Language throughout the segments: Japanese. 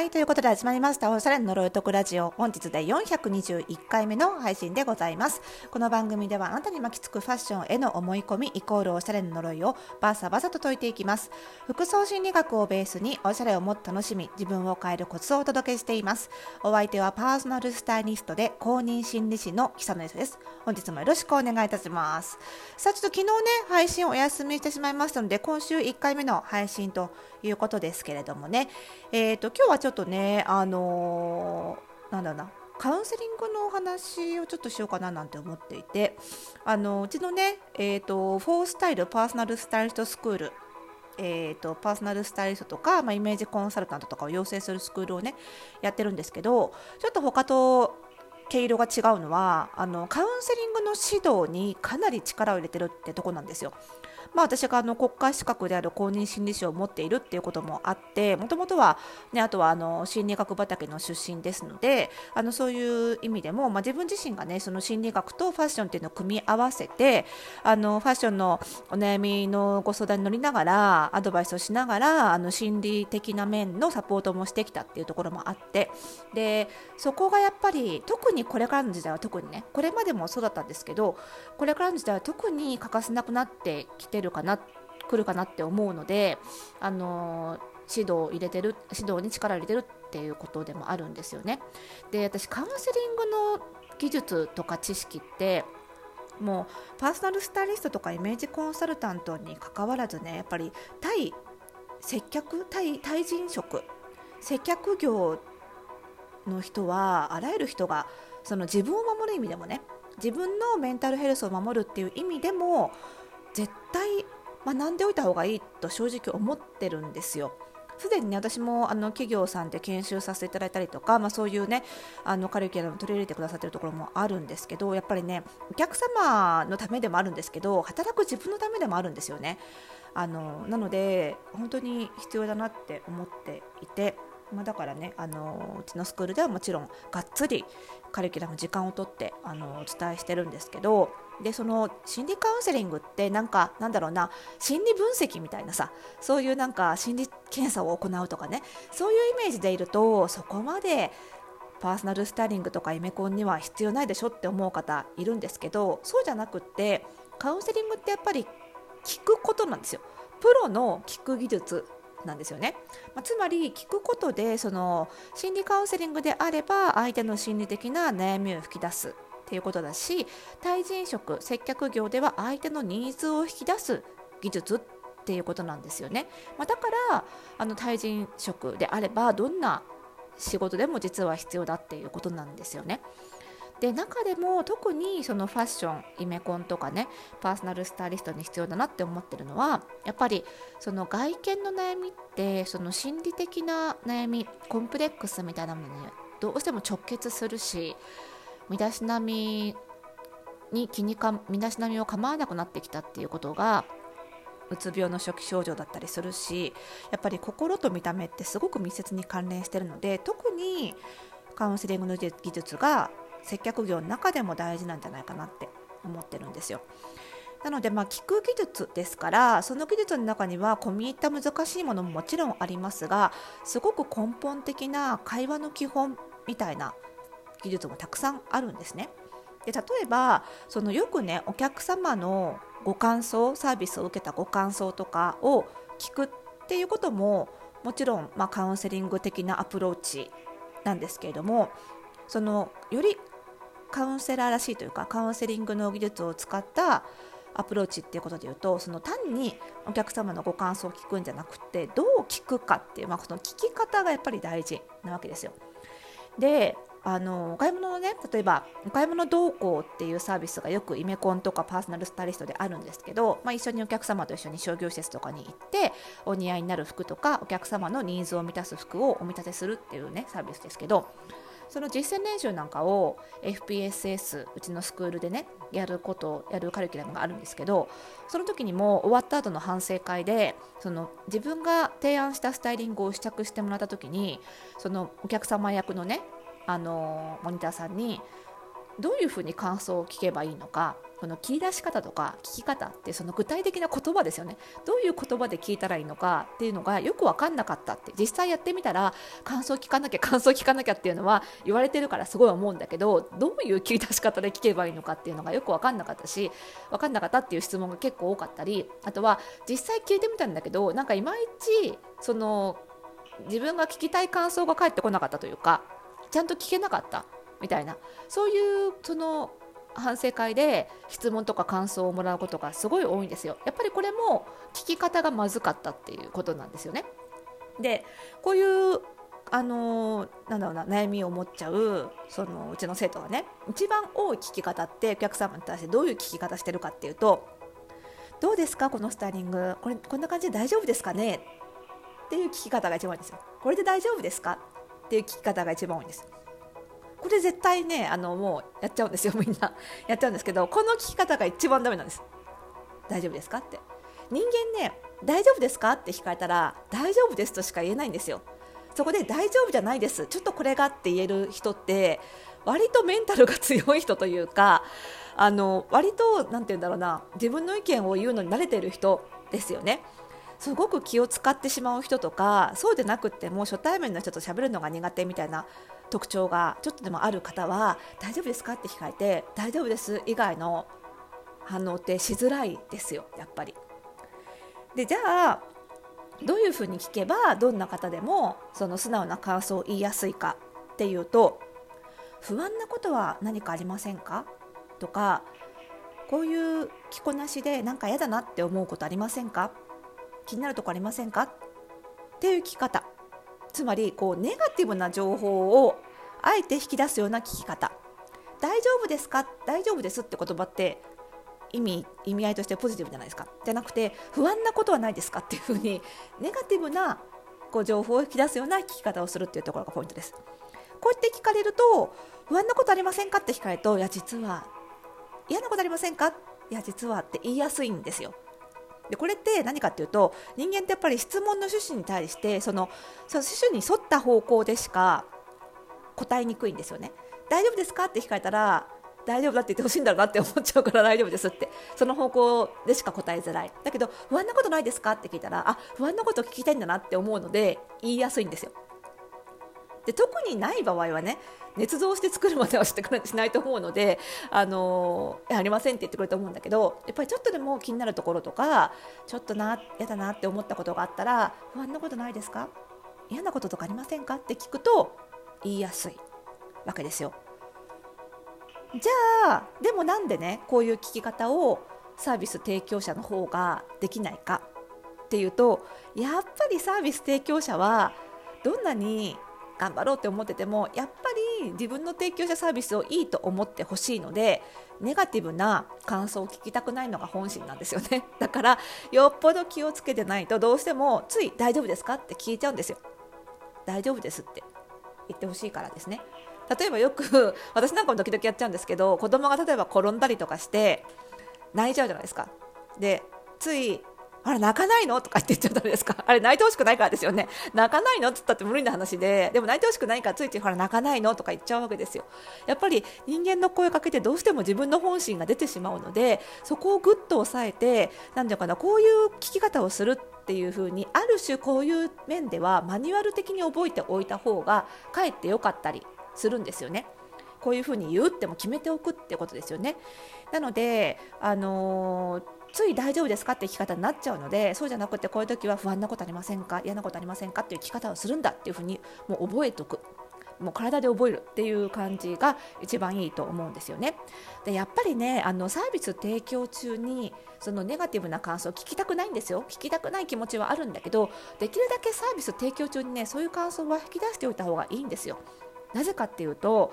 はい、ということで始まりました。おしゃれの呪いとくラジオ。本日で421回目の配信でございます。この番組ではあなたに巻きつくファッションへの思い込みイコールおしゃれの呪いをバサバサと解いていきます。服装心理学をベースにおしゃれをもっと楽しみ、自分を変えるコツをお届けしています。お相手はパーソナルスタイリストで公認心理師の久野です。本日もよろしくお願いいたします。さあ、ちょっと昨日ね、配信お休みしてしまいましたので、今週1回目の配信ということですけれどもね、え、ー、と、今日はちょっとね、あのー、なんだな、カウンセリングのお話をちょっとしようかななんて思っていて、あのうちのね、え、ー、と、フォースタイルパーソナルスタイリストスクール、えーと、パーソナルスタイリストとか、まあ、イメージコンサルタントとかを養成するスクールをねやってるんですけどちょっと他と毛色が違うのはあのカウンセリングの指導にかなり力を入れてるってとこなんですよ。まあ、私があの国家資格である公認心理師を持っているっていうこともあってもともとは、ね、あとはあの心理学畑の出身ですのであのそういう意味でも、まあ、自分自身が、ね、その心理学とファッションっていうのを組み合わせてあのファッションのお悩みのご相談に乗りながらアドバイスをしながらあの心理的な面のサポートもしてきたっていうところもあってでそこがやっぱり特にこれからの時代は特にねこれまでもそうだったんですけどこれからの時代は特に欠かせなくなってきてるかな来るかなって思うのであの指導を入れてる指導に力を入れてるっていうことでもあるんですよね。で私カウンセリングの技術とか知識ってもうパーソナルスタイリストとかイメージコンサルタントにかかわらずねやっぱり対接客対対人職接客業の人はあらゆる人がその自分を守る意味でもね自分のメンタルヘルスを守るっていう意味でも対学んでおいた方がいいと正直思ってるんですよ。すでに、ね、私もあの企業さんで研修させていただいたりとか、まあ、そういうねあのカリキュラム取り入れてくださっているところもあるんですけどやっぱりねお客様のためでもあるんですけど働く自分のためでもあるんですよね。あのなので本当に必要だなって思っていて。まあ、だからねあのうちのスクールではもちろんがっつりカリキュラム時間をとってあのお伝えしてるんですけどでその心理カウンセリングってなんかなんだろうな心理分析みたいなさそういうなんか心理検査を行うとかねそういうイメージでいるとそこまでパーソナルスタイリングとかイメコンには必要ないでしょって思う方いるんですけどそうじゃなくってカウンセリングってやっぱり聞くことなんですよ。プロの聞く技術なんですよね、まあ、つまり聞くことでその心理カウンセリングであれば相手の心理的な悩みを吹き出すっていうことだし対人職接客業では相手のニーズを引き出す技術っていうことなんですよね、まあ、だからあの対人職であればどんな仕事でも実は必要だっていうことなんですよね。で中でも特にそのファッションイメコンとかねパーソナルスタイリストに必要だなって思ってるのはやっぱりその外見の悩みってその心理的な悩みコンプレックスみたいなものにどうしても直結するし身だしなみに気にか身だしなみを構わなくなってきたっていうことがうつ病の初期症状だったりするしやっぱり心と見た目ってすごく密接に関連してるので特にカウンセリングの技術が接客業の中でも大事なんじゃないかなって思ってるんですよ。なので、まあ、聞く技術ですからその技術の中には込み入った難しいものももちろんありますがすごく根本的な会話の基本みたいな技術もたくさんあるんですね。で例えばそのよくねお客様のご感想サービスを受けたご感想とかを聞くっていうことももちろん、まあ、カウンセリング的なアプローチなんですけれどもそのよりカウンセラーらしいというかカウンセリングの技術を使ったアプローチっていうことで言うとその単にお客様のご感想を聞くんじゃなくてどう聞くかっていう、まあ、その聞き方がやっぱり大事なわけですよ。であのお買い物のね例えばお買い物同行っていうサービスがよくイメコンとかパーソナルスタイリストであるんですけど、まあ、一緒にお客様と一緒に商業施設とかに行ってお似合いになる服とかお客様のニーズを満たす服をお見立てするっていうねサービスですけどその実践練習なんかを FPSS うちのスクールでねやることやるカリキュラムがあるんですけどその時にも終わった後の反省会でその自分が提案したスタイリングを試着してもらった時にそのお客様役のねあのモニターさんにどういうふうに感想を聞けばいいのかこの切り出し方とか聞き方ってその具体的な言葉ですよね。どういう言葉で聞いたらいいのかっていうのがよく分かんなかったって。実際やってみたら感想聞かなきゃ感想聞かなきゃっていうのは言われてるからすごい思うんだけどどういう切り出し方で聞けばいいのかっていうのがよく分かんなかったし分かんなかったっていう質問が結構多かったりあとは実際聞いてみたんだけどなんかいまいちその自分が聞きたい感想が返ってこなかったというかちゃんと聞けなかったみたいなそういうその反省会で質問とか感想をもらうことがすごい多いんですよ。やっぱりこれも聞き方がまずかったっていうことなんですよね。でこういうあのなんだろうな悩みを持っちゃうそのうちの生徒がね一番多い聞き方ってお客様に対してどういう聞き方してるかっていうと「どうですかこのスタイリング？これこんな感じで大丈夫ですかね?」っていう聞き方が一番多いんですよ。これで大丈夫ですか？っていう聞き方が一番多いんです。これ絶対ねあのもうやっちゃうんですよみんな。やっちゃうんですけどこの聞き方が一番ダメなんです。大丈夫ですかって。人間ね大丈夫ですかって聞かれたら大丈夫ですとしか言えないんですよ。そこで大丈夫じゃないです。ちょっとこれがって言える人って割とメンタルが強い人というかあの割と何て言うんだろうな自分の意見を言うのに慣れてる人ですよね。すごく気を使ってしまう人とかそうでなくっても初対面の人と喋るのが苦手みたいな特徴がちょっとでもある方は大丈夫ですかって聞かれて大丈夫です以外の反応ってしづらいですよやっぱり。でじゃあどういうふうに聞けばどんな方でもその素直な感想を言いやすいかっていうと不安なことは何かありませんか？とかこういう着こなしでなんか嫌だなって思うことありませんか？気になるとこありませんか？っていう聞き方。つまりこうネガティブな情報をあえて引き出すような聞き方。大丈夫ですか？大丈夫ですって言葉って意味意味合いとしてポジティブじゃないですか。じゃなくて不安なことはないですか？っていうふうにネガティブなこう情報を引き出すような聞き方をするっていうところがポイントです。こうやって聞かれると不安なことありませんか？って聞かれるといや実は。嫌なことありませんか？いや実は。って言いやすいんですよ。でこれって何かっていうと人間ってやっぱり質問の趣旨に対してそのその趣旨に沿った方向でしか答えにくいんですよね。大丈夫ですかって聞かれたら大丈夫だって言ってほしいんだろうなって思っちゃうから大丈夫ですって。その方向でしか答えづらい。だけど不安なことないですかって聞いたらあ不安なこと聞きたいんだなって思うので言いやすいんですよ。で特にない場合はね捏造して作るまではしてくれしないと思うので、あのー、ありませんって言ってくれると思うんだけどやっぱりちょっとでも気になるところとかちょっとな嫌だなって思ったことがあったら不安なことないですか？嫌なこととかありませんか？って聞くと言いやすいわけですよ。じゃあでもなんでねこういう聞き方をサービス提供者の方ができないかっていうとやっぱりサービス提供者はどんなに頑張ろうって思っててもやっぱり自分の提供者サービスをいいと思ってほしいのでネガティブな感想を聞きたくないのが本心なんですよね。だからよっぽど気をつけてないとどうしてもつい大丈夫ですかって聞いちゃうんですよ。大丈夫ですって言ってほしいからですね。例えばよく 私なんかも時々やっちゃうんですけど子供が例えば転んだりとかして泣いちゃうじゃないですか。でついあれ泣かないの？とかって言っちゃったんですか？あれ泣いてほしくないからですよね。泣かないの？って言ったって無理な話で。でも泣いてほしくないからついついほら泣かないの？とか言っちゃうわけですよ。やっぱり人間の声かけてどうしても自分の本心が出てしまうのでそこをぐっと抑えて何ていうかなこういう聞き方をするっていう風にある種こういう面ではマニュアル的に覚えておいた方がかえってよかったりするんですよね。こういうふうに言うっても決めておくってことですよね。なので、あのーつい大丈夫ですかって聞き方になっちゃうのでそうじゃなくてこういう時は不安なことありませんか嫌なことありませんかっていう聞き方をするんだっていうふうにもう覚えておくもう体で覚えるっていう感じが一番いいと思うんですよね。でやっぱりねあのサービス提供中にそのネガティブな感想を聞きたくないんですよ聞きたくない気持ちはあるんだけどできるだけサービス提供中にねそういう感想は引き出しておいた方がいいんですよ。なぜかっていうと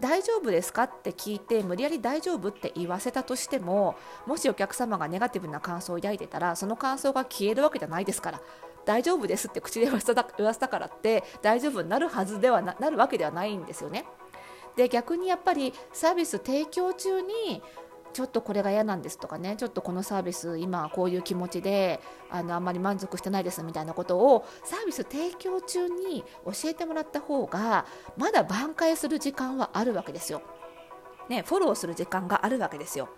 大丈夫ですか？って聞いて無理やり大丈夫って言わせたとしてももしお客様がネガティブな感想を抱いてたらその感想が消えるわけじゃないですから大丈夫ですって口で言わせたからって大丈夫になるはずではななるわけではないんですよね。で逆にやっぱりサービス提供中にちょっとこれが嫌なんですとかねちょっとこのサービス今こういう気持ちであのあんまり満足してないですみたいなことをサービス提供中に教えてもらった方がまだ挽回する時間はあるわけですよ。ね、フォローする時間があるわけですよ。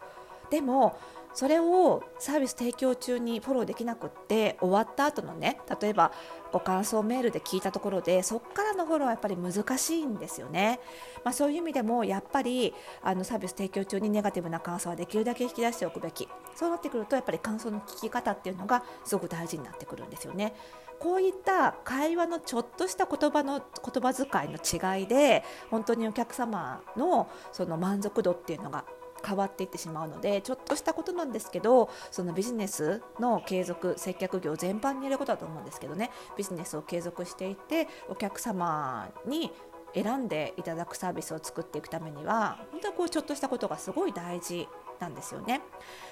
でもそれをサービス提供中にフォローできなくって終わった後のね例えばご感想メールで聞いたところでそこからのフォローはやっぱり難しいんですよね、まあ、そういう意味でもやっぱりあのサービス提供中にネガティブな感想はできるだけ引き出しておくべき。そうなってくるとやっぱり感想の聞き方っていうのがすごく大事になってくるんですよね。こういった会話のちょっとした言葉の言葉遣いの違いで本当にお客様のその満足度っていうのが変わっていってしまうのでちょっとしたことなんですけどそのビジネスの継続接客業全般に言えることだと思うんですけどねビジネスを継続していてお客様に選んでいただくサービスを作っていくためには本当にこうちょっとしたことがすごい大事なんですよね。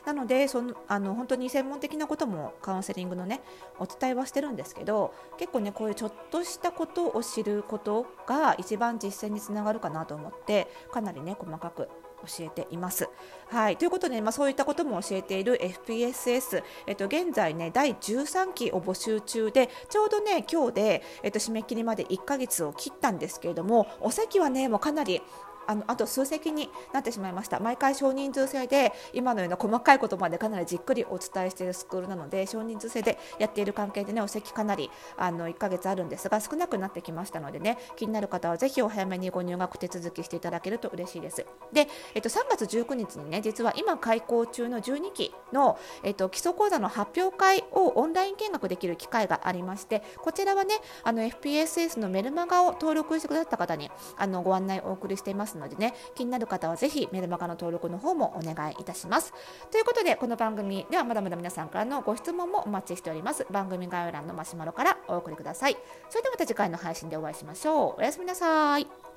なのでそのあの本当に専門的なこともカウンセリングのねお伝えはしてるんですけど結構ねこういうちょっとしたことを知ることが一番実践につながるかなと思ってかなりね細かく教えています。はい、ということで、まあ、そういったことも教えている FPSS、えっと、現在ね第13期を募集中でちょうどね今日で、えっと、締め切りまで1ヶ月を切ったんですけれどもお席はねもうかなりあのあと数席になってしまいました。毎回少人数制で今のような細かいことまでかなりじっくりお伝えしているスクールなので少人数制でやっている関係でねお席かなりあの1ヶ月あるんですが少なくなってきましたのでね気になる方はぜひお早めにご入学手続きしていただけると嬉しいです。で、えっと、3月19日にね実は今開校中の12期の、えっと、基礎講座の発表会をオンライン見学できる機会がありましてこちらはねあの FPSS のメルマガを登録してくださった方にあのご案内をお送りしています。ますのでね気になる方はぜひメルマガの登録の方もお願いいたします。ということでこの番組ではまだまだ皆さんからのご質問もお待ちしております。番組概要欄のマシュマロからお送りください。それではまた次回の配信でお会いしましょう。おやすみなさい。